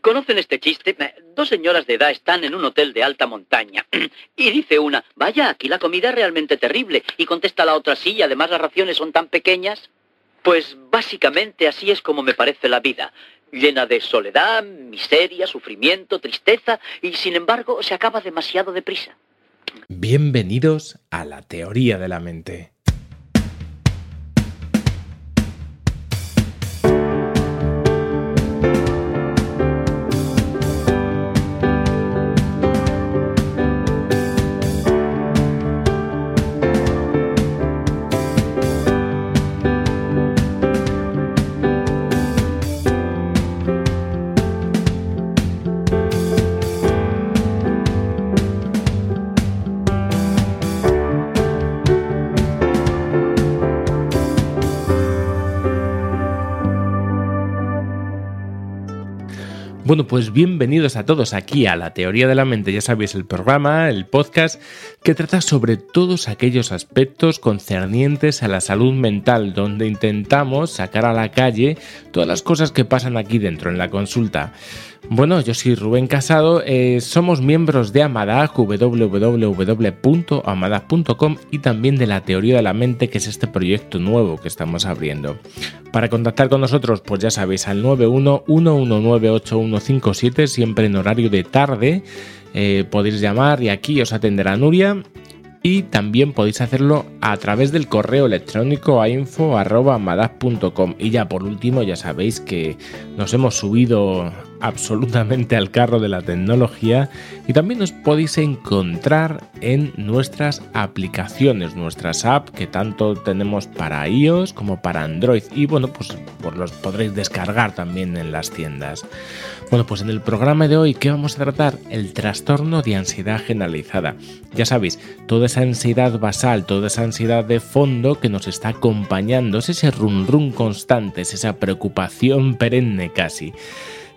¿Conocen este chiste? Dos señoras de edad están en un hotel de alta montaña. Y dice una, vaya, aquí la comida es realmente terrible. Y contesta la otra, sí, además las raciones son tan pequeñas. Pues básicamente así es como me parece la vida. Llena de soledad, miseria, sufrimiento, tristeza, y sin embargo se acaba demasiado deprisa. Bienvenidos a la teoría de la mente. Bueno, pues bienvenidos a todos aquí a La Teoría de la Mente, ya sabéis, el programa, el podcast que trata sobre todos aquellos aspectos concernientes a la salud mental, donde intentamos sacar a la calle todas las cosas que pasan aquí dentro en la consulta. Bueno, yo soy Rubén Casado, eh, somos miembros de Amadag, www.amadag.com y también de la Teoría de la Mente, que es este proyecto nuevo que estamos abriendo. Para contactar con nosotros, pues ya sabéis, al 911198157, siempre en horario de tarde, eh, podéis llamar y aquí os atenderá Nuria y también podéis hacerlo a través del correo electrónico a info.amadag.com. Y ya por último, ya sabéis que nos hemos subido absolutamente al carro de la tecnología y también os podéis encontrar en nuestras aplicaciones, nuestras apps que tanto tenemos para iOS como para Android y bueno, pues, pues, los podréis descargar también en las tiendas. Bueno, pues en el programa de hoy, ¿qué vamos a tratar? El trastorno de ansiedad generalizada. Ya sabéis, toda esa ansiedad basal, toda esa ansiedad de fondo que nos está acompañando, es ese run run constante, es esa preocupación perenne casi.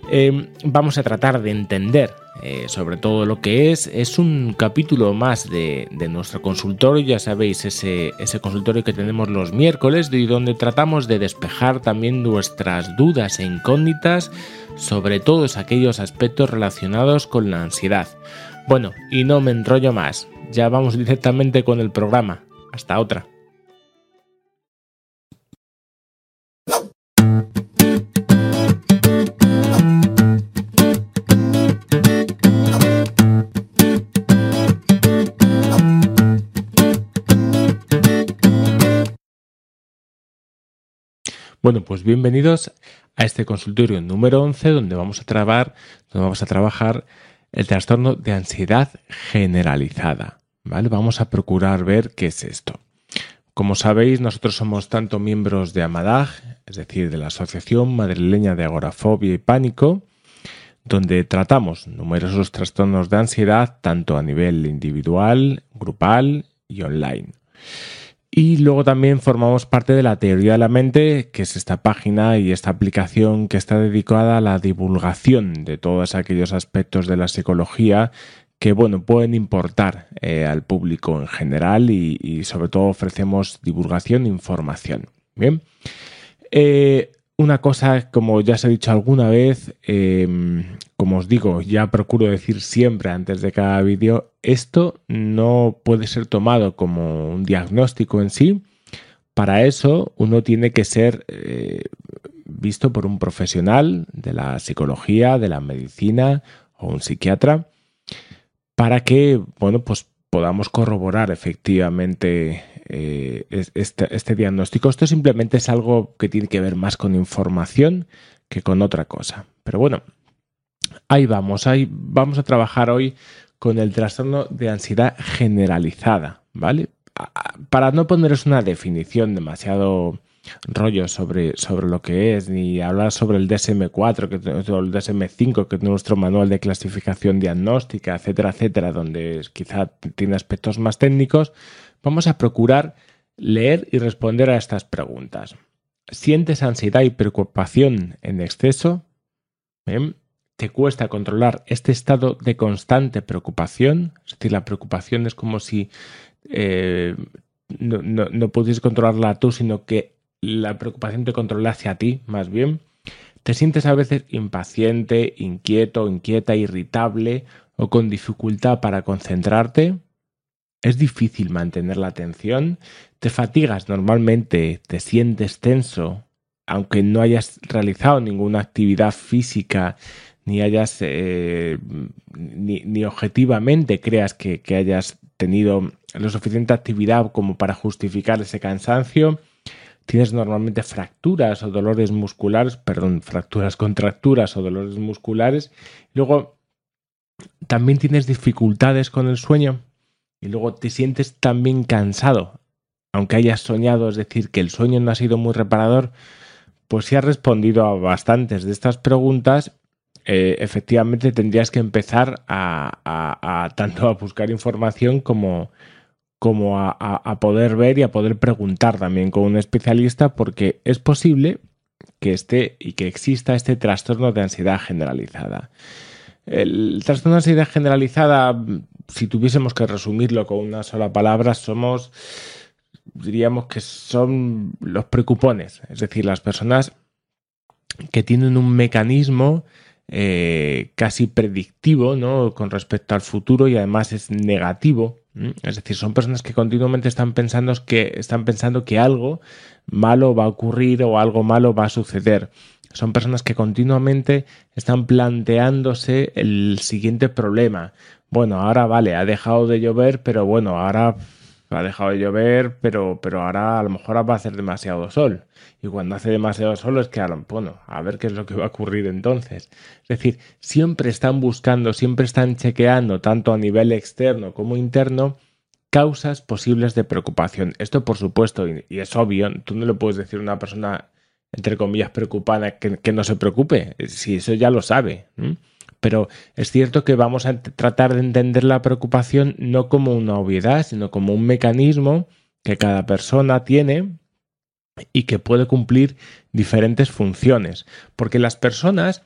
Em, vamos a tratar de entender eh, sobre todo lo que es. Es un capítulo más de, nuestro consultorio, ya sabéis, ese, consultorio que tenemos los miércoles y donde tratamos de despejar también nuestras dudas e incógnitas sobre todos aquellos aspectos relacionados con la ansiedad. Bueno, y no me enrollo más, ya vamos directamente con el programa. Hasta otra. Bueno, pues bienvenidos a este consultorio número 11 donde vamos a trabajar, donde vamos a trabajar el trastorno de ansiedad generalizada. ¿vale? Vamos a procurar ver qué es esto. Como sabéis, nosotros somos tanto miembros de AMADAG, es decir, de la Asociación Madrileña de Agorafobia y Pánico, donde tratamos numerosos trastornos de ansiedad tanto a nivel individual, grupal y online. Y luego también formamos parte de la teoría de la mente, que es esta página y esta aplicación que está dedicada a la divulgación de todos aquellos aspectos de la psicología que bueno, pueden importar eh, al público en general y, sobre todo ofrecemos divulgación e información. Bien. Eh, una cosa, como ya os he dicho alguna vez, em, como os digo, ya procuro decir siempre antes de cada vídeo, esto no puede ser tomado como un diagnóstico en sí. Para eso uno tiene que ser eh, visto por un profesional de la psicología, de la medicina o un psiquiatra, para que, bueno, pues podamos corroborar efectivamente eh, este, diagnóstico. Esto simplemente es algo que tiene que ver más con información que con otra cosa. Pero bueno, ahí vamos, ahí vamos a trabajar hoy con el trastorno de ansiedad generalizada, ¿vale? Para no poneros una definición demasiado rollo sobre, sobre lo que es, ni hablar sobre el DSM4 que, el DSM5, que es nuestro manual de clasificación diagnóstica, etcétera, etcétera, donde quizá tiene aspectos más técnicos, vamos a procurar leer y responder a estas preguntas. ¿Sientes ansiedad y preocupación en exceso? ¿Te cuesta controlar este estado de constante preocupación? Es decir, la preocupación es como si eh, no, no, pudieses controlarla tú, sino que la preocupación te controlase a ti, más bien. ¿Te sientes a veces impaciente, inquieto, inquieta, irritable o con dificultad para concentrarte? ¿Es difícil mantener la atención? ¿Te fatigas normalmente? ¿Te sientes tenso? Aunque no hayas realizado ninguna actividad física ni hayas eh, ni, objetivamente creas que, que hayas tenido lo suficiente actividad como para justificar ese cansancio, tienes normalmente fracturas o dolores musculares, perdón, fracturas, contracturas o dolores musculares. Luego, también tienes dificultades con el sueño y luego te sientes también cansado, aunque hayas soñado, es decir, que el sueño no ha sido muy reparador, pues si has respondido a bastantes de estas preguntas, eh, efectivamente tendrías que empezar a, tanto a buscar información como, como a, poder ver y a poder preguntar también con un especialista porque es posible que esté y que exista este trastorno de ansiedad generalizada. El trastorno de ansiedad generalizada, si tuviésemos que resumirlo con una sola palabra, somos, diríamos que son los preocupones, es decir, las personas que tienen un mecanismo eh, casi predictivo ¿no? con respecto al futuro y además es negativo. Es decir, son personas que continuamente están pensando que, están pensando que algo malo va a ocurrir o algo malo va a suceder. Son personas que continuamente están planteándose el siguiente problema. Bueno, ahora vale, ha dejado de llover, pero bueno, ahora ha dejado de llover, pero, pero ahora a lo mejor va a hacer demasiado sol. Y cuando hace demasiado sol es que, bueno, a ver qué es lo que va a ocurrir entonces. Es decir, siempre están buscando, siempre están chequeando, tanto a nivel externo como interno, causas posibles de preocupación. Esto, por supuesto, y, es obvio, tú no le puedes decir a una persona, entre comillas, preocupada que, no se preocupe, si eso ya lo sabe. Pero es cierto que vamos a tratar de entender la preocupación no como una obviedad, sino como un mecanismo que cada persona tiene y que puede cumplir diferentes funciones. Porque las personas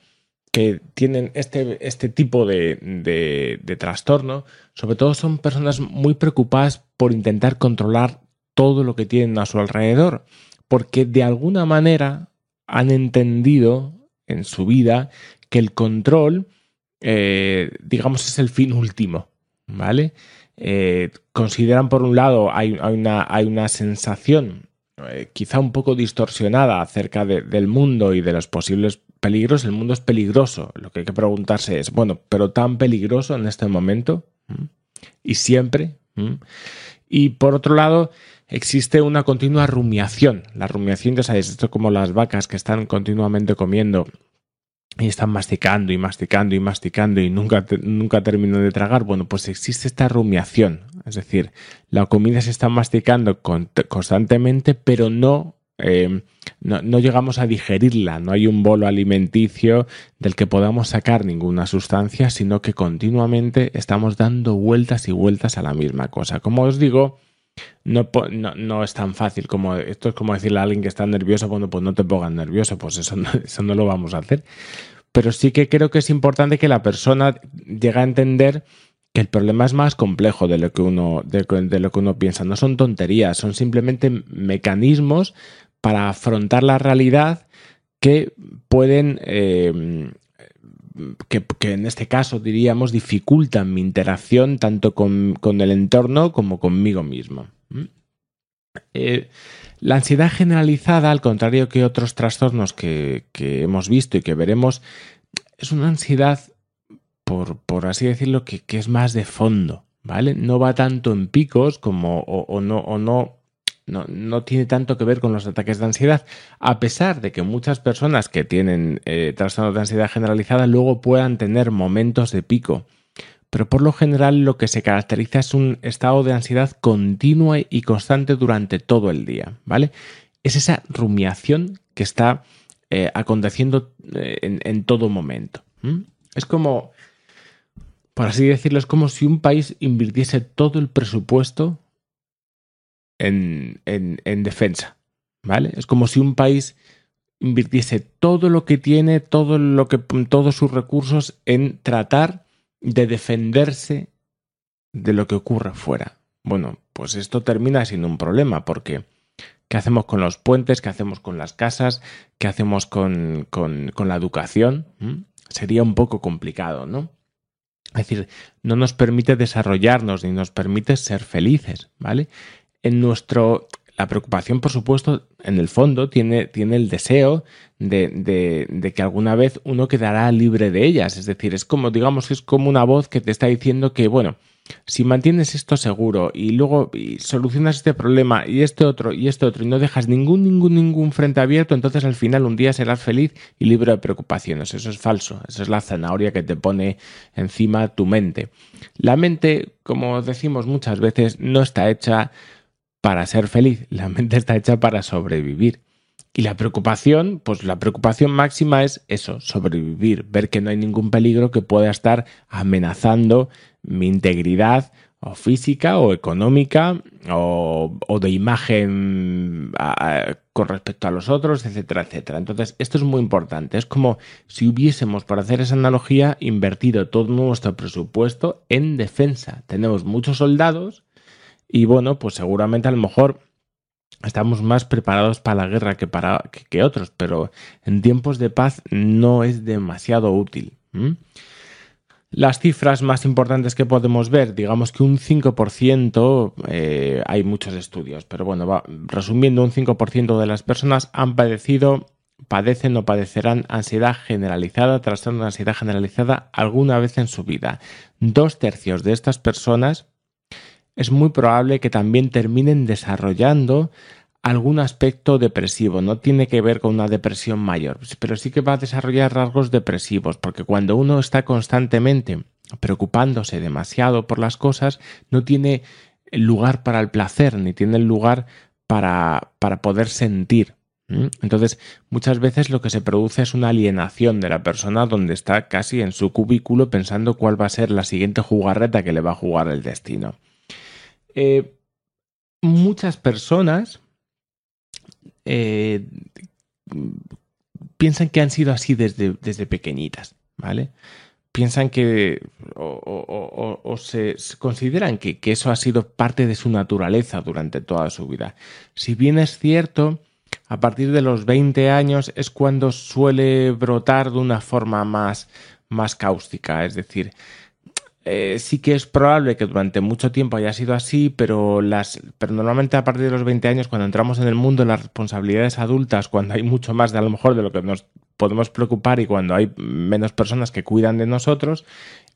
que tienen este, este tipo de, de, trastorno, sobre todo son personas muy preocupadas por intentar controlar todo lo que tienen a su alrededor, porque de alguna manera han entendido en su vida que el control eh, digamos, es el fin último, ¿vale? Eh, consideran, por un lado, hay, una, hay una, sensación eh, quizá un poco distorsionada acerca del mundo y de los posibles peligros. El mundo es peligroso. Lo que hay que preguntarse es, bueno, pero tan peligroso en este momento ¿Mm? y siempre. ¿Mm? Y por otro lado, existe una continua rumiación. La rumiación, ya sabéis, esto es como las vacas que están continuamente comiendo y están masticando y masticando y masticando y nunca, nunca terminan de tragar, bueno, pues existe esta rumiación. Es decir, la comida se está masticando constantemente, pero eh, no, no, llegamos a digerirla. No hay un bolo alimenticio del que podamos sacar ninguna sustancia, sino que continuamente estamos dando vueltas y vueltas a la misma cosa. Como os digo, no, no, es tan fácil como esto es como decirle a alguien que está nervioso, bueno, pues no te pongas nervioso, pues eso no, eso no lo vamos a hacer. Pero sí que creo que es importante que la persona llegue a entender que el problema es más complejo de lo que uno, de, lo que uno piensa. No son tonterías, son simplemente mecanismos para afrontar la realidad que pueden eh, que, en este caso diríamos dificultan mi interacción tanto con, el entorno como conmigo mismo. Eh, la ansiedad generalizada, al contrario que otros trastornos que, hemos visto y que veremos, es una ansiedad, por, así decirlo, que, es más de fondo, ¿vale? No va tanto en picos como o no, o no no, tiene tanto que ver con los ataques de ansiedad, a pesar de que muchas personas que tienen eh, trastornos de ansiedad generalizada luego puedan tener momentos de pico. Pero por lo general lo que se caracteriza es un estado de ansiedad continua y constante durante todo el día, ¿vale? Es esa rumiación que está eh, aconteciendo eh, en, todo momento. Es como, por así decirlo, es como si un país invirtiese todo el presupuesto en, defensa. ¿Vale? Es como si un país invirtiese todo lo que tiene, todo lo que, todos sus recursos en tratar de defenderse de lo que ocurra fuera. Bueno, pues esto termina siendo un problema porque ¿Qué hacemos con los puentes? ¿Qué hacemos con las casas? ¿Qué hacemos con, la educación? ¿Mm? Sería un poco complicado, ¿no? Es decir, no nos permite desarrollarnos ni nos permite ser felices, ¿vale? En nuestro, la preocupación, por supuesto, en el fondo tiene, tiene el deseo de, de, que alguna vez uno quedará libre de ellas. Es decir, es como, digamos, es como una voz que te está diciendo que, bueno, si mantienes esto seguro y luego solucionas este problema y este otro y este otro y no dejas ningún, ningún, ningún frente abierto, entonces al final un día serás feliz y libre de preocupaciones. Eso es falso. Esa es la zanahoria que te pone encima tu mente. La mente, como decimos muchas veces, no está hecha para ser feliz. La mente está hecha para sobrevivir. Y la preocupación, pues la preocupación máxima es eso, sobrevivir, ver que no hay ningún peligro que pueda estar amenazando mi integridad o física o económica o, de imagen con respecto a los otros, etcétera, etcétera. Entonces, esto es muy importante. Es como si hubiésemos, por hacer esa analogía, invertido todo nuestro presupuesto en defensa. Tenemos muchos soldados y bueno, pues seguramente a lo mejor estamos más preparados para la guerra que para que, otros, pero en tiempos de paz no es demasiado útil. Las cifras más importantes que podemos ver, digamos que un 5%, eh, hay muchos estudios, pero bueno, resumiendo, un 5% de las personas han padecido, padecen o padecerán ansiedad generalizada, trastorno de ansiedad generalizada alguna vez en su vida. Dos tercios de estas personas es muy probable que también terminen desarrollando algún aspecto depresivo, no tiene que ver con una depresión mayor, pero sí que va a desarrollar rasgos depresivos, porque cuando uno está constantemente preocupándose demasiado por las cosas, no tiene lugar para el placer, ni tiene lugar para, para poder sentir. Entonces, muchas veces lo que se produce es una alienación de la persona donde está casi en su cubículo pensando cuál va a ser la siguiente jugarreta que le va a jugar el destino. Eh, muchas personas eh, piensan que han sido así desde, desde pequeñitas, ¿vale? Piensan que o, se, consideran que, que, eso ha sido parte de su naturaleza durante toda su vida. Si bien es cierto, a partir de los 20 años es cuando suele brotar de una forma más, más cáustica, es decir, eh, sí que es probable que durante mucho tiempo haya sido así, pero, las, pero normalmente a partir de los 20 años, cuando entramos en el mundo las responsabilidades adultas, cuando hay mucho más de a lo mejor de lo que nos podemos preocupar y cuando hay menos personas que cuidan de nosotros,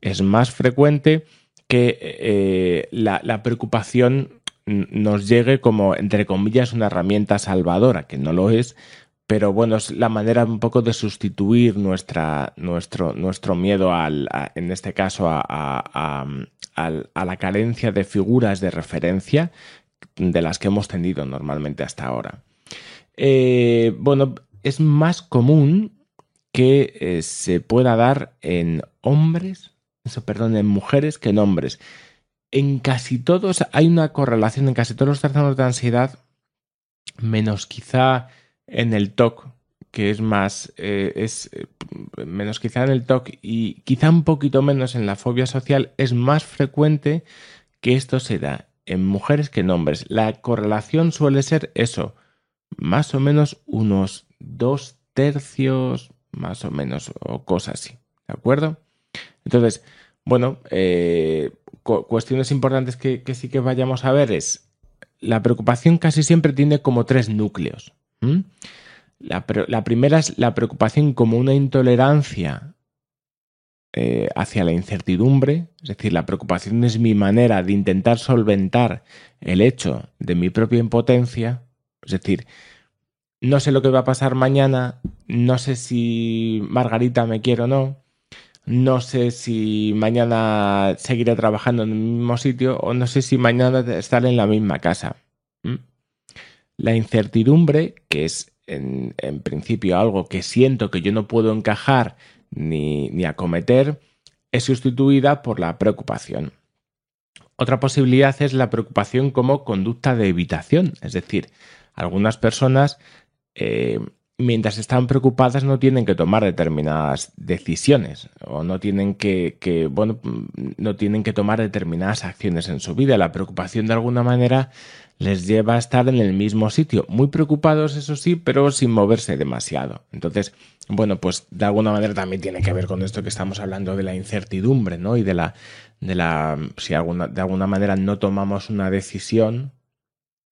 es más frecuente que eh, la, la preocupación nos llegue como, entre comillas, una herramienta salvadora, que no lo es, pero bueno, es la manera un poco de sustituir nuestra, nuestro, nuestro miedo al, en este caso a, la carencia de figuras de referencia de las que hemos tenido normalmente hasta ahora. Eh, bueno, es más común que eh, se pueda dar en hombres, perdón, en mujeres que en hombres. En casi todos hay una correlación, en casi todos los trastornos de ansiedad, menos quizá en el TOC, que es más, eh, es eh, menos quizá en el TOC y quizá un poquito menos en la fobia social, es más frecuente que esto se da en mujeres que en hombres. La correlación suele ser eso, más o menos unos dos tercios, más o menos, o cosas así, ¿de acuerdo? Entonces, bueno, eh, cuestiones importantes que, sí que vayamos a ver es, la preocupación casi siempre tiene como tres núcleos. ¿Mm? La, primera es la preocupación como una intolerancia eh, hacia la incertidumbre, es decir, la preocupación es mi manera de intentar solventar el hecho de mi propia impotencia, es decir, no sé lo que va a pasar mañana, no sé si Margarita me quiere o no, no sé si mañana seguiré trabajando en el mismo sitio o no sé si mañana estaré en la misma casa. ¿Mm? La incertidumbre, que es en, principio algo que siento que yo no puedo encajar ni, ni acometer, es sustituida por la preocupación. Otra posibilidad es la preocupación como conducta de evitación, es decir, algunas personas eh, mientras están preocupadas no tienen que tomar determinadas decisiones o no tienen que, bueno, no tienen que tomar determinadas acciones en su vida. La preocupación de alguna manera les lleva a estar en el mismo sitio, muy preocupados, eso sí, pero sin moverse demasiado. Entonces, bueno, pues de alguna manera también tiene que ver con esto que estamos hablando de la incertidumbre, ¿no? Y de la, de la, si alguna, de alguna manera no tomamos una decisión,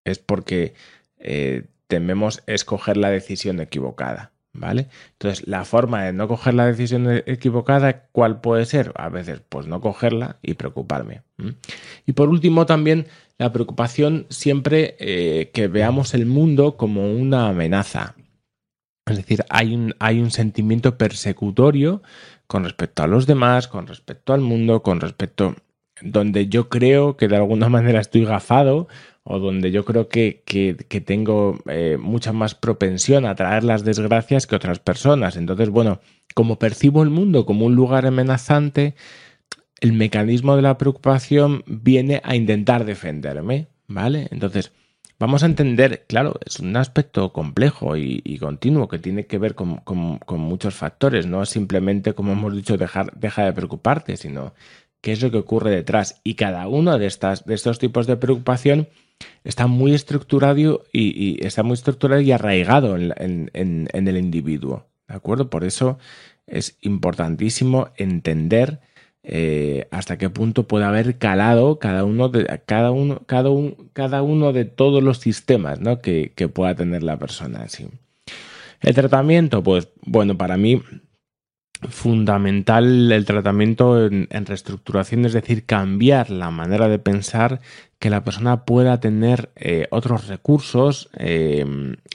es porque eh, tememos escoger la decisión equivocada. ¿Vale? Entonces, la forma de no coger la decisión equivocada, ¿cuál puede ser? A veces, pues no cogerla y preocuparme. Y por último, también la preocupación siempre eh, que veamos el mundo como una amenaza. Es decir, hay un, hay un sentimiento persecutorio con respecto a los demás, con respecto al mundo, con respecto donde yo creo que de alguna manera estoy gafado o donde yo creo que, tengo eh, mucha más propensión a traer las desgracias que otras personas. Entonces, bueno, como percibo el mundo como un lugar amenazante, el mecanismo de la preocupación viene a intentar defenderme, ¿vale? Entonces, vamos a entender, claro, es un aspecto complejo y, continuo que tiene que ver con, muchos factores, no simplemente, como hemos dicho, dejar, deja de preocuparte, sino qué es lo que ocurre detrás. Y cada uno de, estas, de estos tipos de preocupación está muy estructurado y, está muy estructurado y arraigado en, el individuo. ¿De acuerdo? Por eso es importantísimo entender eh, hasta qué punto puede haber calado cada uno de, cada uno, cada cada uno de todos los sistemas que, pueda tener la persona. El tratamiento, pues bueno, para mí fundamental el tratamiento en, reestructuración, es decir, cambiar la manera de pensar, que la persona pueda tener eh, otros recursos eh,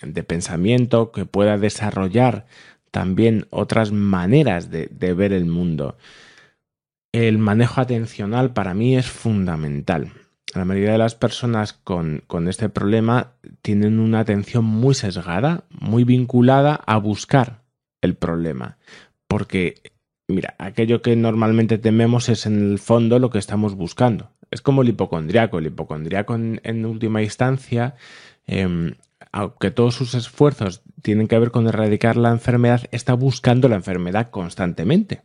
de pensamiento, que pueda desarrollar también otras maneras de, ver el mundo. El manejo atencional para mí es fundamental. La mayoría de las personas con, este problema tienen una atención muy sesgada, muy vinculada a buscar el problema porque, mira, aquello que normalmente tememos es en el fondo lo que estamos buscando. Es como el hipocondriaco. El hipocondriaco en, última instancia, em, aunque todos sus esfuerzos tienen que ver con erradicar la enfermedad, está buscando la enfermedad constantemente.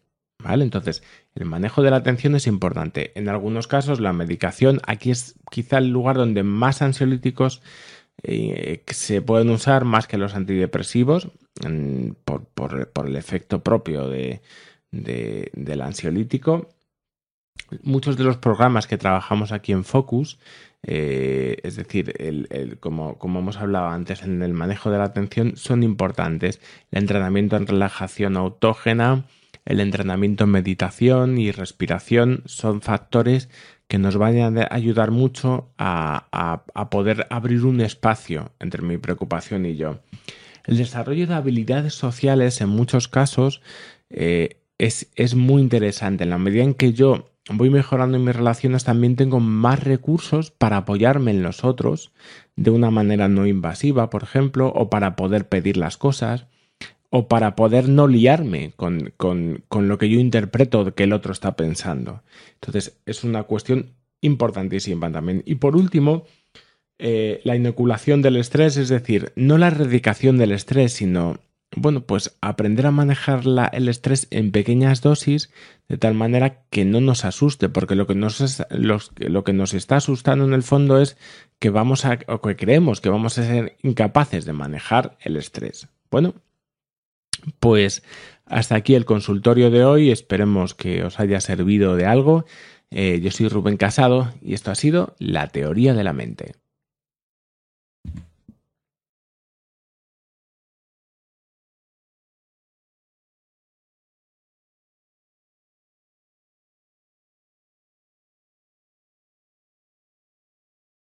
Entonces, el manejo de la atención es importante. En algunos casos, la medicación, aquí es quizá el lugar donde más ansiolíticos eh, se pueden usar más que los antidepresivos por, el efecto propio de, del ansiolítico. Muchos de los programas que trabajamos aquí en Focus, eh, es decir, como, como, hemos hablado antes en el manejo de la atención, son importantes. El entrenamiento en relajación autógena, el entrenamiento en meditación y respiración son factores que nos vayan a ayudar mucho a, poder abrir un espacio entre mi preocupación y yo. El desarrollo de habilidades sociales en muchos casos eh, es, es, muy interesante. En la medida en que yo voy mejorando en mis relaciones, también tengo más recursos para apoyarme en los otros de una manera no invasiva, por ejemplo, o para poder pedir las cosas o para poder no liarme con, lo que yo interpreto que el otro está pensando. Entonces, es una cuestión importantísima también. Y por último, eh, la inoculación del estrés, es decir, no la erradicación del estrés, sino, bueno, pues aprender a manejar el estrés en pequeñas dosis de tal manera que no nos asuste, porque lo que nos, lo que nos está asustando en el fondo es que vamos a, o que creemos que vamos a ser incapaces de manejar el estrés. Bueno, pues hasta aquí el consultorio de hoy. Esperemos que os haya servido de algo. Eh, yo soy Rubén Casado y esto ha sido La Teoría de la Mente.